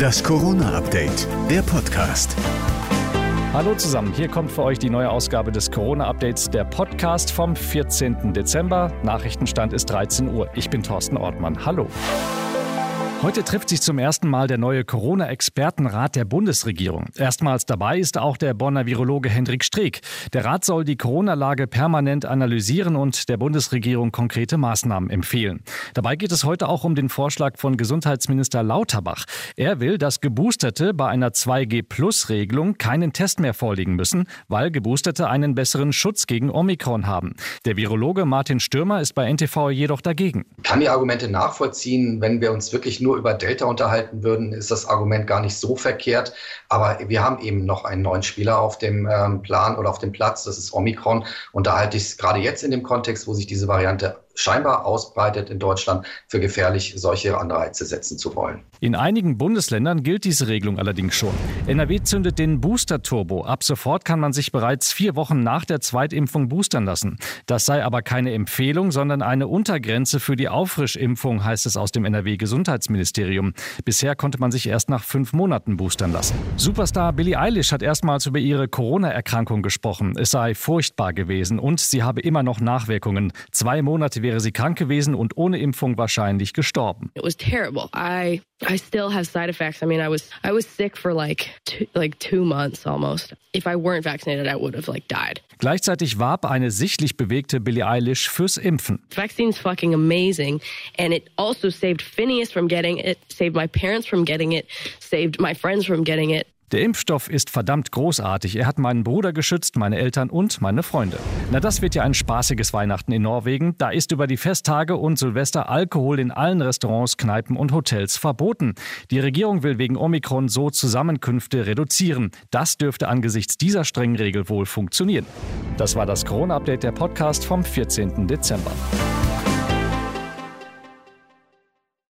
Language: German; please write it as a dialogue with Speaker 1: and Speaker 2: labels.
Speaker 1: Das Corona-Update, der Podcast.
Speaker 2: Hallo zusammen, hier kommt für euch die neue Ausgabe des Corona-Updates, der Podcast vom 14. Dezember. Nachrichtenstand ist 13 Uhr. Ich bin Thorsten Ortmann. Hallo. Heute trifft sich zum ersten Mal der neue Corona-Expertenrat der Bundesregierung. Erstmals dabei ist auch der Bonner Virologe Hendrik Streeck. Der Rat soll die Corona-Lage permanent analysieren und der Bundesregierung konkrete Maßnahmen empfehlen. Dabei geht es heute auch um den Vorschlag von Gesundheitsminister Lauterbach. Er will, dass Geboosterte bei einer 2G-Plus-Regelung keinen Test mehr vorlegen müssen, weil Geboosterte einen besseren Schutz gegen Omikron haben. Der Virologe Martin Stürmer ist bei NTV jedoch dagegen.
Speaker 3: Ich kann die Argumente nachvollziehen, wenn wir uns wirklich nur nur über Delta unterhalten würden, ist das Argument gar nicht so verkehrt. Aber wir haben eben noch einen neuen Spieler auf dem ähm, Plan oder auf dem Platz, das ist Omikron. Und da halte ich es gerade jetzt in dem Kontext, wo sich diese Variante scheinbar ausbreitet in Deutschland, für gefährlich, solche Anreize setzen zu wollen.
Speaker 2: In einigen Bundesländern gilt diese Regelung allerdings schon. NRW zündet den Booster-Turbo. Ab sofort kann man sich bereits vier Wochen nach der Zweitimpfung boostern lassen. Das sei aber keine Empfehlung, sondern eine Untergrenze für die Auffrischimpfung, heißt es aus dem NRW-Gesundheitsministerium. Bisher konnte man sich erst nach fünf Monaten boostern lassen. Superstar Billie Eilish hat erstmals über ihre Corona-Erkrankung gesprochen. Es sei furchtbar gewesen und sie habe immer noch Nachwirkungen. Zwei Monate wäre sie krank gewesen und ohne Impfung wahrscheinlich gestorben.
Speaker 4: It was terrible. I I still have side effects. I mean, I was I was sick for like two, like 2 months almost. If I weren't vaccinated, I would have like died.
Speaker 2: Gleichzeitig warb eine sichtlich bewegte Billie Eilish fürs Impfen.
Speaker 4: Vaccine's fucking amazing and it also saved Phineas from getting it, saved my parents from getting it, saved my friends from getting it.
Speaker 2: Der Impfstoff ist verdammt großartig. Er hat meinen Bruder geschützt, meine Eltern und meine Freunde. Na, das wird ja ein spaßiges Weihnachten in Norwegen. Da ist über die Festtage und Silvester Alkohol in allen Restaurants, Kneipen und Hotels verboten. Die Regierung will wegen Omikron so Zusammenkünfte reduzieren. Das dürfte angesichts dieser strengen Regel wohl funktionieren. Das war das Corona-Update der Podcast vom 14. Dezember.